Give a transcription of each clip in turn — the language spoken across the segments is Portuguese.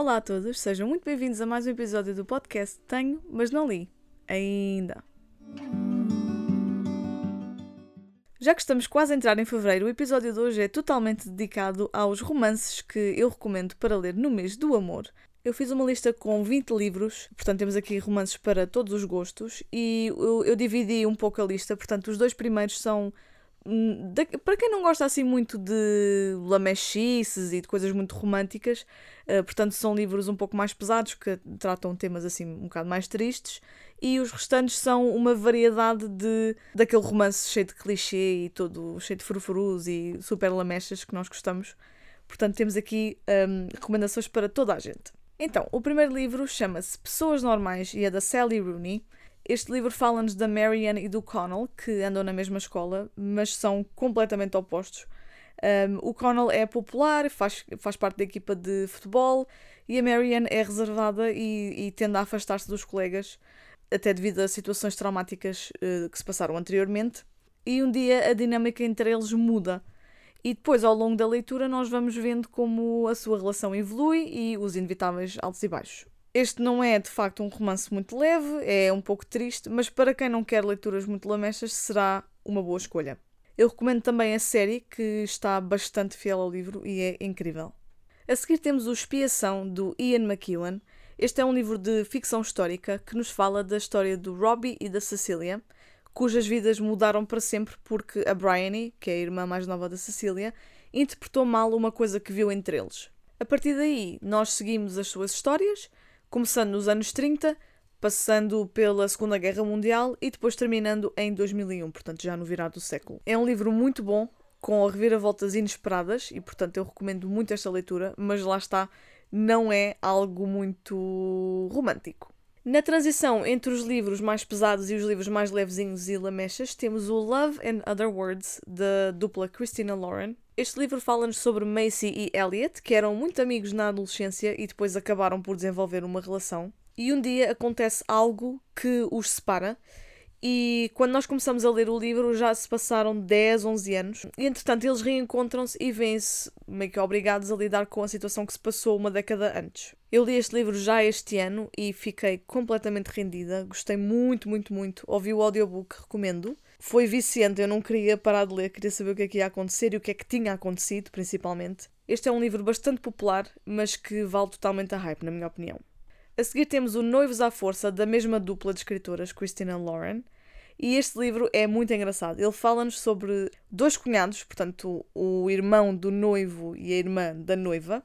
Olá a todos, sejam muito bem-vindos a mais um episódio do podcast Tenho, mas não li. Ainda. Já que estamos quase a entrar em fevereiro, o episódio de hoje é totalmente dedicado aos romances que eu recomendo para ler no mês do amor. Eu fiz uma lista com 20 livros, portanto temos aqui romances para todos os gostos, e eu, eu dividi um pouco a lista, portanto os dois primeiros são Hum, para quem não gosta assim muito de lamechices e de coisas muito românticas, uh, portanto são livros um pouco mais pesados que tratam temas assim um bocado mais tristes e os restantes são uma variedade de daquele romance cheio de clichê e todo cheio de furfurus e super lamechas que nós gostamos. Portanto temos aqui um, recomendações para toda a gente. Então, o primeiro livro chama-se Pessoas Normais e é da Sally Rooney. Este livro fala-nos da Marianne e do Connell, que andam na mesma escola, mas são completamente opostos. Um, o Connell é popular, faz, faz parte da equipa de futebol, e a Marianne é reservada e, e tende a afastar-se dos colegas, até devido a situações traumáticas uh, que se passaram anteriormente. E um dia a dinâmica entre eles muda. E depois, ao longo da leitura, nós vamos vendo como a sua relação evolui e os inevitáveis altos e baixos. Este não é de facto um romance muito leve, é um pouco triste, mas para quem não quer leituras muito lamechas será uma boa escolha. Eu recomendo também a série, que está bastante fiel ao livro e é incrível. A seguir temos o Expiação, do Ian McEwan. Este é um livro de ficção histórica que nos fala da história do Robbie e da Cecília, cujas vidas mudaram para sempre porque a Bryony, que é a irmã mais nova da Cecília, interpretou mal uma coisa que viu entre eles. A partir daí, nós seguimos as suas histórias começando nos anos 30, passando pela Segunda Guerra Mundial e depois terminando em 2001, portanto já no virar do século. É um livro muito bom, com reviravoltas inesperadas e portanto eu recomendo muito esta leitura, mas lá está, não é algo muito romântico. Na transição entre os livros mais pesados e os livros mais levezinhos e lamechas, temos o Love and Other Words, da dupla Christina Lauren, este livro fala-nos sobre Macy e Elliot, que eram muito amigos na adolescência e depois acabaram por desenvolver uma relação. E um dia acontece algo que os separa. E quando nós começamos a ler o livro já se passaram 10, 11 anos. E entretanto eles reencontram-se e vêm-se meio que obrigados a lidar com a situação que se passou uma década antes. Eu li este livro já este ano e fiquei completamente rendida. Gostei muito, muito, muito. Ouvi o audiobook, recomendo foi viciante. Eu não queria parar de ler, queria saber o que é que ia acontecer e o que é que tinha acontecido, principalmente. Este é um livro bastante popular, mas que vale totalmente a hype, na minha opinião. A seguir temos o Noivos à Força, da mesma dupla de escritoras, Christina Lauren. E este livro é muito engraçado. Ele fala-nos sobre dois cunhados, portanto, o irmão do noivo e a irmã da noiva,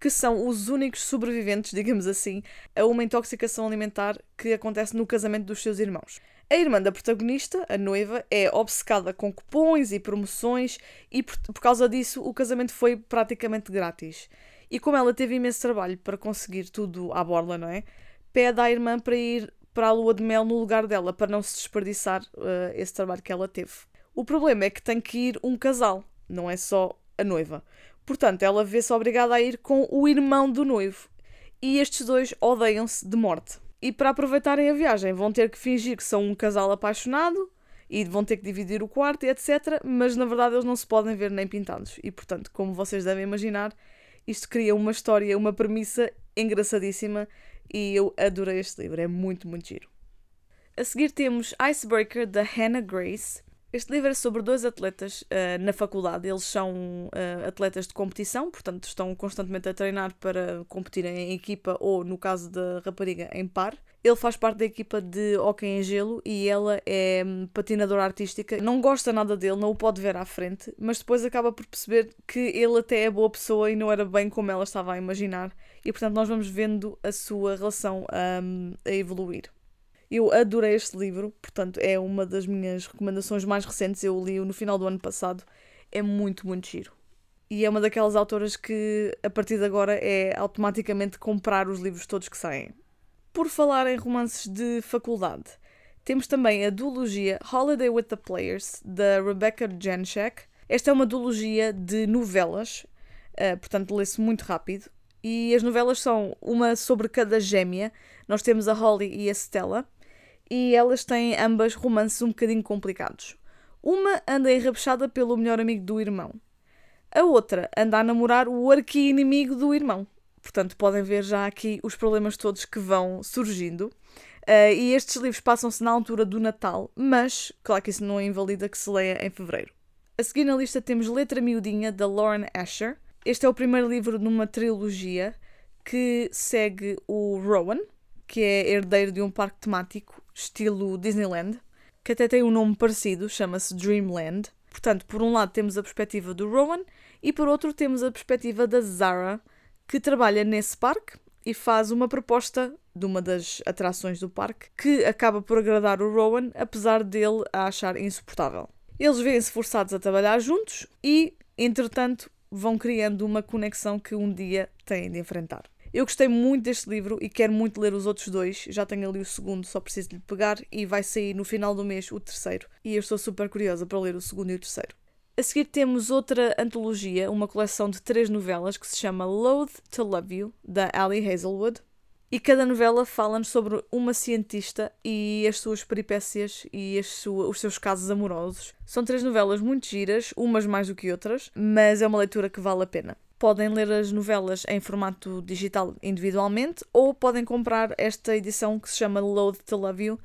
que são os únicos sobreviventes, digamos assim, a uma intoxicação alimentar que acontece no casamento dos seus irmãos. A irmã da protagonista, a noiva, é obcecada com cupons e promoções e por, por causa disso o casamento foi praticamente grátis. E como ela teve imenso trabalho para conseguir tudo à borla, não é? Pede à irmã para ir para a lua de mel no lugar dela, para não se desperdiçar uh, esse trabalho que ela teve. O problema é que tem que ir um casal, não é só a noiva. Portanto, ela vê-se obrigada a ir com o irmão do noivo. E estes dois odeiam-se de morte. E para aproveitarem a viagem, vão ter que fingir que são um casal apaixonado e vão ter que dividir o quarto e etc. Mas na verdade eles não se podem ver nem pintados. E portanto, como vocês devem imaginar, isto cria uma história, uma premissa engraçadíssima e eu adorei este livro, é muito, muito giro. A seguir temos Icebreaker da Hannah Grace. Este livro é sobre dois atletas uh, na faculdade. Eles são uh, atletas de competição, portanto, estão constantemente a treinar para competirem em equipa ou, no caso da rapariga, em par. Ele faz parte da equipa de hockey em gelo e ela é um, patinadora artística. Não gosta nada dele, não o pode ver à frente, mas depois acaba por perceber que ele até é boa pessoa e não era bem como ela estava a imaginar. E portanto, nós vamos vendo a sua relação um, a evoluir. Eu adorei este livro, portanto, é uma das minhas recomendações mais recentes. Eu li-o no final do ano passado. É muito, muito giro. E é uma daquelas autoras que, a partir de agora, é automaticamente comprar os livros todos que saem. Por falar em romances de faculdade, temos também a duologia Holiday with the Players, da Rebecca Janschek. Esta é uma duologia de novelas, uh, portanto, lê-se muito rápido. E as novelas são uma sobre cada gêmea. Nós temos a Holly e a Stella e elas têm ambas romances um bocadinho complicados. Uma anda enrabechada pelo melhor amigo do irmão. A outra anda a namorar o arqui-inimigo do irmão. Portanto, podem ver já aqui os problemas todos que vão surgindo. Uh, e estes livros passam-se na altura do Natal, mas, claro que isso não invalida que se leia em fevereiro. A seguir na lista temos Letra Miudinha, da Lauren Asher. Este é o primeiro livro numa trilogia que segue o Rowan, que é herdeiro de um parque temático, estilo Disneyland, que até tem um nome parecido, chama-se Dreamland. Portanto, por um lado temos a perspectiva do Rowan e por outro temos a perspectiva da Zara, que trabalha nesse parque e faz uma proposta de uma das atrações do parque que acaba por agradar o Rowan, apesar dele a achar insuportável. Eles vêm-se forçados a trabalhar juntos e, entretanto, vão criando uma conexão que um dia têm de enfrentar. Eu gostei muito deste livro e quero muito ler os outros dois. Já tenho ali o segundo, só preciso de lhe pegar e vai sair no final do mês o terceiro. E eu estou super curiosa para ler o segundo e o terceiro. A seguir temos outra antologia, uma coleção de três novelas que se chama Loathe to Love You, da Ali Hazelwood. E cada novela fala-nos sobre uma cientista e as suas peripécias e os seus casos amorosos. São três novelas muito giras, umas mais do que outras, mas é uma leitura que vale a pena. Podem ler as novelas em formato digital individualmente ou podem comprar esta edição que se chama Loathe to Love You,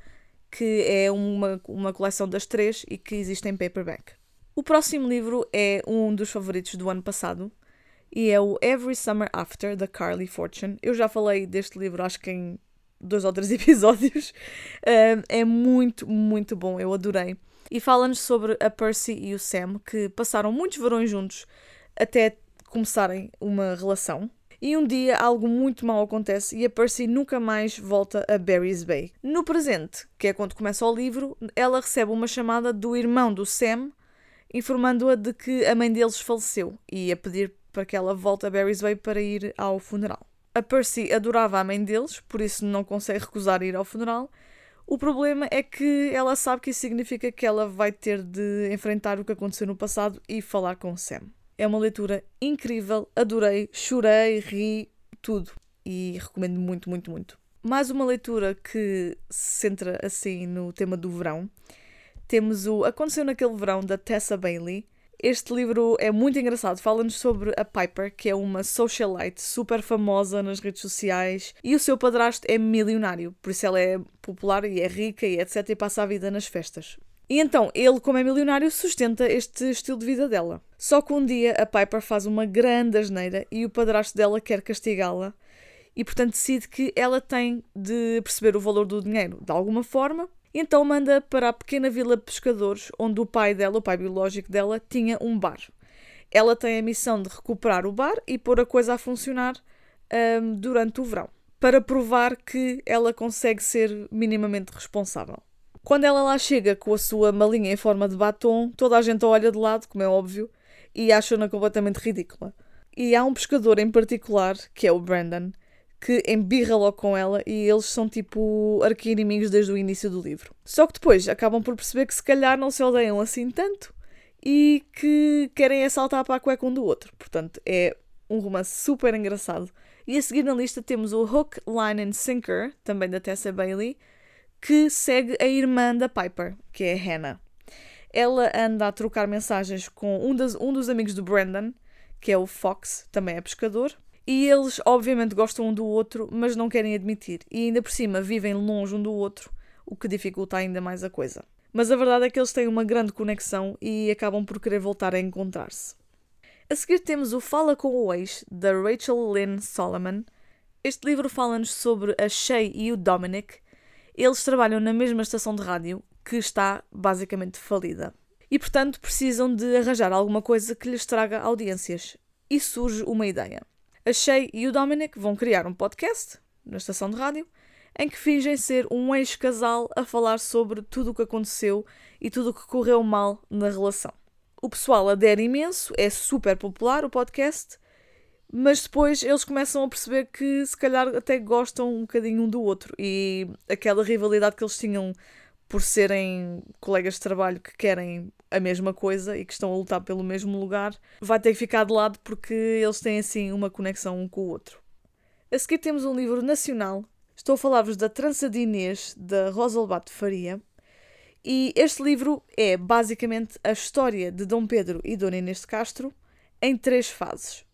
que é uma, uma coleção das três e que existe em paperback. O próximo livro é um dos favoritos do ano passado e é o Every Summer After, da Carly Fortune. Eu já falei deste livro, acho que em dois ou três episódios. é muito, muito bom, eu adorei. E fala-nos sobre a Percy e o Sam, que passaram muitos verões juntos até começarem uma relação. E um dia algo muito mal acontece e a Percy nunca mais volta a Barry's Bay. No presente, que é quando começa o livro, ela recebe uma chamada do irmão do Sam informando-a de que a mãe deles faleceu e a pedir para que ela volte a Barry's Bay para ir ao funeral. A Percy adorava a mãe deles, por isso não consegue recusar ir ao funeral. O problema é que ela sabe que isso significa que ela vai ter de enfrentar o que aconteceu no passado e falar com Sam. É uma leitura incrível, adorei, chorei, ri, tudo. E recomendo muito, muito, muito. Mais uma leitura que se centra assim no tema do verão temos o Aconteceu naquele verão da Tessa Bailey. Este livro é muito engraçado, fala-nos sobre a Piper, que é uma socialite super famosa nas redes sociais, e o seu padrasto é milionário, por isso ela é popular e é rica e etc. e passa a vida nas festas. E então, ele, como é milionário, sustenta este estilo de vida dela. Só que um dia a Piper faz uma grande asneira e o padrasto dela quer castigá-la, e portanto decide que ela tem de perceber o valor do dinheiro de alguma forma então manda para a pequena vila de pescadores, onde o pai dela, o pai biológico dela, tinha um bar. Ela tem a missão de recuperar o bar e pôr a coisa a funcionar um, durante o verão, para provar que ela consegue ser minimamente responsável. Quando ela lá chega com a sua malinha em forma de batom, toda a gente a olha de lado, como é óbvio, e acha-na completamente ridícula. E há um pescador em particular, que é o Brandon, que embirra logo com ela e eles são tipo arqui-inimigos desde o início do livro. Só que depois acabam por perceber que se calhar não se odeiam assim tanto e que querem assaltar para a cueca um do outro. Portanto, é um romance super engraçado. E a seguir na lista temos o Hook, Line and Sinker, também da Tessa Bailey, que segue a irmã da Piper, que é a Hannah. Ela anda a trocar mensagens com um, das, um dos amigos do Brandon, que é o Fox, também é pescador, e eles, obviamente, gostam um do outro, mas não querem admitir. E ainda por cima vivem longe um do outro, o que dificulta ainda mais a coisa. Mas a verdade é que eles têm uma grande conexão e acabam por querer voltar a encontrar-se. A seguir temos o Fala com o Ex, da Rachel Lynn Solomon. Este livro fala-nos sobre a Shay e o Dominic. Eles trabalham na mesma estação de rádio, que está basicamente falida. E portanto precisam de arranjar alguma coisa que lhes traga audiências. E surge uma ideia. A Shay e o Dominic vão criar um podcast na estação de rádio em que fingem ser um ex-casal a falar sobre tudo o que aconteceu e tudo o que correu mal na relação. O pessoal adere imenso, é super popular o podcast, mas depois eles começam a perceber que se calhar até gostam um bocadinho um do outro e aquela rivalidade que eles tinham por serem colegas de trabalho que querem a mesma coisa e que estão a lutar pelo mesmo lugar, vai ter que ficar de lado porque eles têm assim uma conexão um com o outro. A seguir temos um livro nacional. Estou a falar-vos da Trança de Inês, da Rosalbato Faria. E este livro é basicamente a história de Dom Pedro e Dona Inês de Castro em três fases.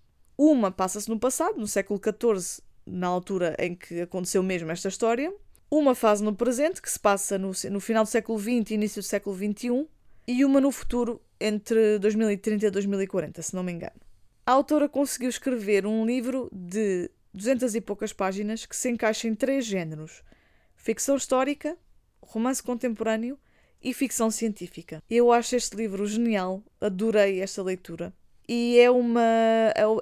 Uma passa-se no passado, no século XIV, na altura em que aconteceu mesmo esta história. Uma fase no presente, que se passa no, no final do século XX e início do século XXI. E uma no futuro, entre 2030 e 2040, se não me engano. A autora conseguiu escrever um livro de 200 e poucas páginas que se encaixa em três géneros: ficção histórica, romance contemporâneo e ficção científica. Eu acho este livro genial, adorei esta leitura. E é uma.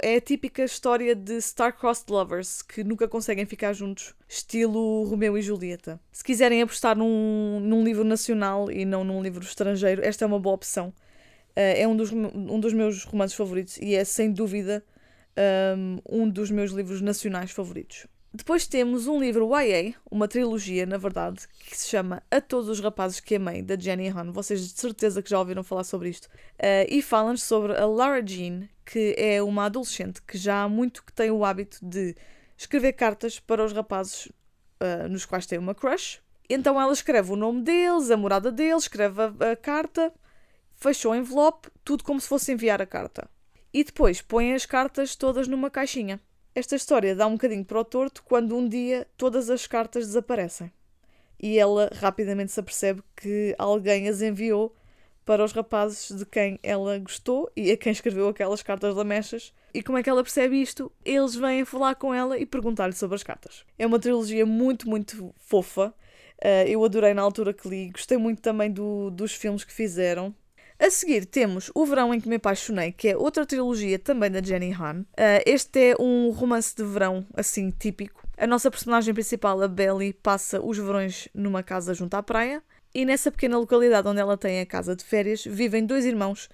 É a típica história de star-crossed lovers que nunca conseguem ficar juntos, estilo Romeu e Julieta. Se quiserem apostar num, num livro nacional e não num livro estrangeiro, esta é uma boa opção. Uh, é um dos, um dos meus romances favoritos e é sem dúvida um, um dos meus livros nacionais favoritos. Depois temos um livro YA, uma trilogia, na verdade, que se chama A Todos os Rapazes que Amei, da Jenny Han. Vocês de certeza que já ouviram falar sobre isto. Uh, e falam sobre a Lara Jean, que é uma adolescente que já há muito que tem o hábito de escrever cartas para os rapazes uh, nos quais tem uma crush. Então ela escreve o nome deles, a morada deles, escreve a, a carta, fecha o envelope, tudo como se fosse enviar a carta. E depois põe as cartas todas numa caixinha. Esta história dá um bocadinho para o torto quando um dia todas as cartas desaparecem. E ela rapidamente se apercebe que alguém as enviou para os rapazes de quem ela gostou e a quem escreveu aquelas cartas lamechas. E como é que ela percebe isto? Eles vêm falar com ela e perguntar-lhe sobre as cartas. É uma trilogia muito, muito fofa. Uh, eu adorei na altura que li. Gostei muito também do, dos filmes que fizeram. A seguir temos O Verão em que Me Apaixonei, que é outra trilogia também da Jenny Han. Uh, este é um romance de verão, assim, típico. A nossa personagem principal, a Belly, passa os verões numa casa junto à praia. E nessa pequena localidade onde ela tem a casa de férias, vivem dois irmãos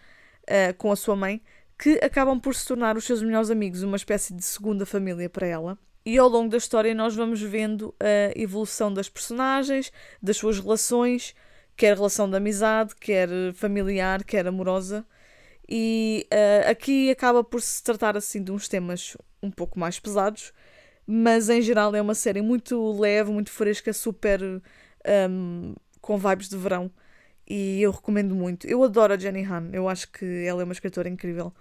uh, com a sua mãe que acabam por se tornar os seus melhores amigos, uma espécie de segunda família para ela. E ao longo da história nós vamos vendo a evolução das personagens, das suas relações, quer relação de amizade, quer familiar, quer amorosa. E uh, aqui acaba por se tratar assim de uns temas um pouco mais pesados, mas em geral é uma série muito leve, muito fresca, super um, com vibes de verão. E eu recomendo muito. Eu adoro a Jenny Han, eu acho que ela é uma escritora incrível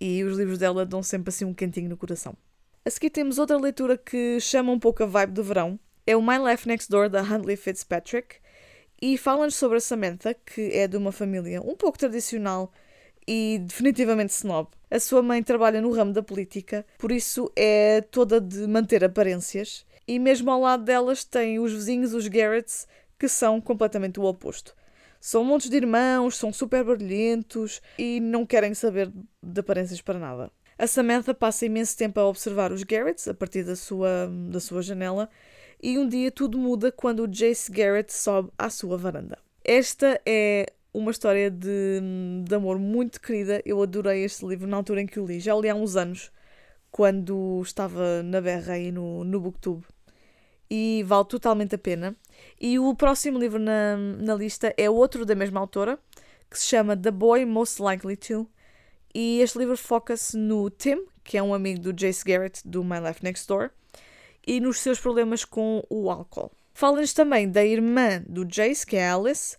e os livros dela dão sempre assim um cantinho no coração. A seguir temos outra leitura que chama um pouco a vibe do verão. É o My Life Next Door da Huntley Fitzpatrick. E falam-nos sobre a Samantha, que é de uma família um pouco tradicional e definitivamente snob. A sua mãe trabalha no ramo da política, por isso é toda de manter aparências. E mesmo ao lado delas tem os vizinhos, os Garretts, que são completamente o oposto. São montes de irmãos, são super barulhentos e não querem saber de aparências para nada. A Samantha passa imenso tempo a observar os Garretts a partir da sua, da sua janela e um dia tudo muda quando o Jace Garrett sobe à sua varanda. Esta é uma história de, de amor muito querida. Eu adorei este livro na altura em que o li. Já o li há uns anos, quando estava na berra aí no, no Booktube. E vale totalmente a pena. E o próximo livro na, na lista é outro da mesma autora, que se chama The Boy Most Likely To. E este livro foca-se no Tim, que é um amigo do Jace Garrett do My Life Next Door e nos seus problemas com o álcool. Fala-nos também da irmã do Jace, que é a Alice,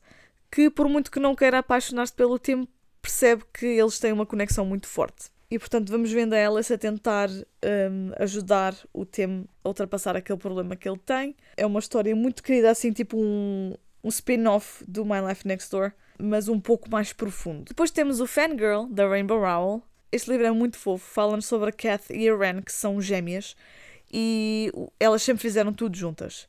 que por muito que não queira apaixonar-se pelo Tim, percebe que eles têm uma conexão muito forte. E portanto vamos vendo a Alice a tentar um, ajudar o Tim a ultrapassar aquele problema que ele tem. É uma história muito querida, assim, tipo um, um spin-off do My Life Next Door, mas um pouco mais profundo. Depois temos o Fangirl, da Rainbow Rowell. Este livro é muito fofo, fala-nos sobre a Kath e a Ren, que são gêmeas, e elas sempre fizeram tudo juntas.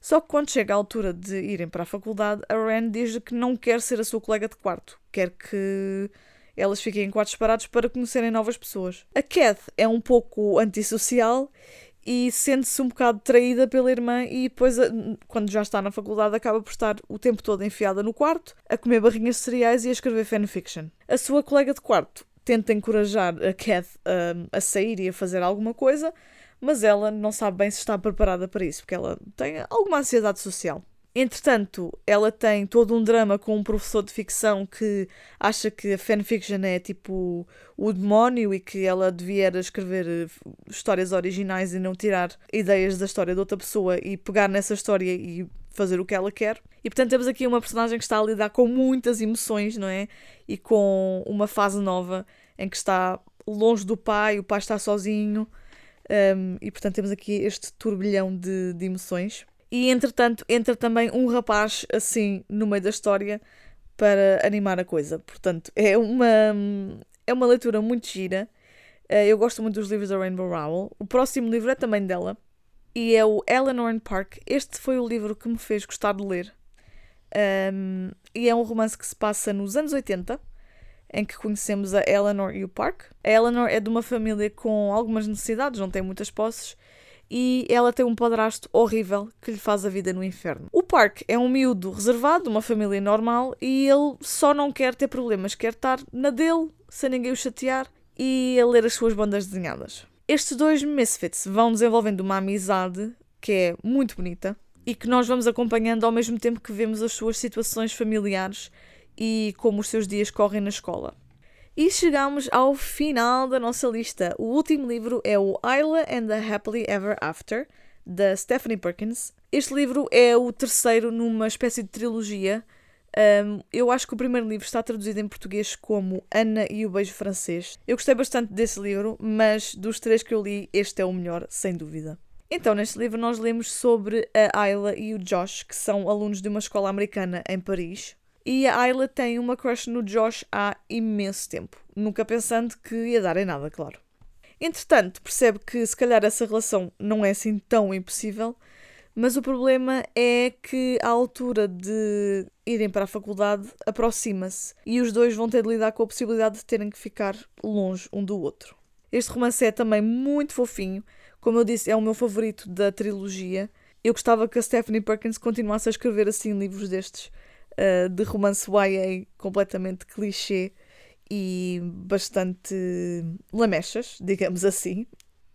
Só que quando chega a altura de irem para a faculdade, a Ren diz que não quer ser a sua colega de quarto, quer que elas fiquem em quartos separados para conhecerem novas pessoas. A Kath é um pouco antissocial e sente-se um bocado traída pela irmã e depois, quando já está na faculdade, acaba por estar o tempo todo enfiada no quarto, a comer barrinhas de cereais e a escrever fanfiction. A sua colega de quarto tenta encorajar a Kath a, a sair e a fazer alguma coisa, mas ela não sabe bem se está preparada para isso, porque ela tem alguma ansiedade social. Entretanto, ela tem todo um drama com um professor de ficção que acha que a fanfiction é tipo o demónio e que ela devia escrever eh, histórias originais e não tirar ideias da história de outra pessoa e pegar nessa história e fazer o que ela quer. E portanto temos aqui uma personagem que está a lidar com muitas emoções, não é? E com uma fase nova em que está longe do pai, o pai está sozinho, um, e portanto temos aqui este turbilhão de, de emoções. E entretanto entra também um rapaz assim no meio da história para animar a coisa. Portanto, é uma, é uma leitura muito gira. Eh, eu gosto muito dos livros da Rainbow Rowell. O próximo livro é também dela e é o Eleanor and Park. Este foi o livro que me fez gostar de ler. Um, e é um romance que se passa nos anos 80, em que conhecemos a Eleanor e o Park. A Eleanor é de uma família com algumas necessidades, não tem muitas posses, e ela tem um padrasto horrível que lhe faz a vida no inferno. O Park é um miúdo reservado, uma família normal, e ele só não quer ter problemas, quer estar na dele, sem ninguém o chatear, e a ler as suas bandas desenhadas. Estes dois misfits vão desenvolvendo uma amizade que é muito bonita e que nós vamos acompanhando ao mesmo tempo que vemos as suas situações familiares e como os seus dias correm na escola. E chegamos ao final da nossa lista. O último livro é o Isla and the Happily Ever After, da Stephanie Perkins. Este livro é o terceiro numa espécie de trilogia. Um, eu acho que o primeiro livro está traduzido em português como Ana e o Beijo Francês. Eu gostei bastante desse livro, mas dos três que eu li, este é o melhor, sem dúvida. Então, neste livro, nós lemos sobre a Ayla e o Josh, que são alunos de uma escola americana em Paris. E a Ayla tem uma crush no Josh há imenso tempo, nunca pensando que ia dar em nada, claro. Entretanto, percebe que se calhar essa relação não é assim tão impossível, mas o problema é que a altura de irem para a faculdade aproxima-se e os dois vão ter de lidar com a possibilidade de terem que ficar longe um do outro. Este romance é também muito fofinho, como eu disse, é o meu favorito da trilogia. Eu gostava que a Stephanie Perkins continuasse a escrever assim livros destes uh, de romance YA completamente clichê e bastante lamechas, digamos assim.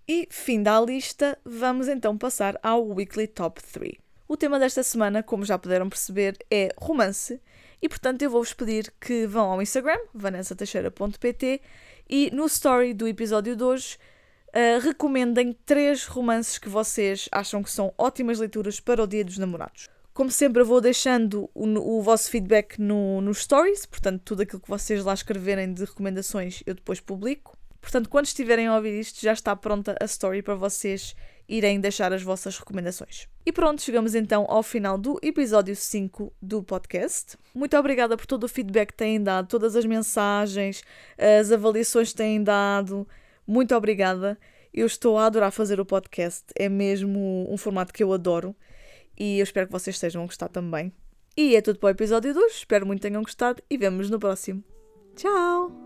E fim da lista, vamos então passar ao Weekly Top 3. O tema desta semana, como já puderam perceber, é romance, e portanto eu vou-vos pedir que vão ao Instagram, vanessateixeira.pt, e no story do episódio de hoje uh, recomendem três romances que vocês acham que são ótimas leituras para o Dia dos Namorados. Como sempre, eu vou deixando o, o vosso feedback no, nos stories, portanto, tudo aquilo que vocês lá escreverem de recomendações eu depois publico. Portanto, quando estiverem a ouvir isto, já está pronta a story para vocês irem deixar as vossas recomendações. E pronto, chegamos então ao final do episódio 5 do podcast. Muito obrigada por todo o feedback que têm dado, todas as mensagens, as avaliações que têm dado. Muito obrigada. Eu estou a adorar fazer o podcast, é mesmo um formato que eu adoro e eu espero que vocês estejam a gostar também. E é tudo para o episódio 2. Espero muito que tenham gostado e vemos no próximo. Tchau!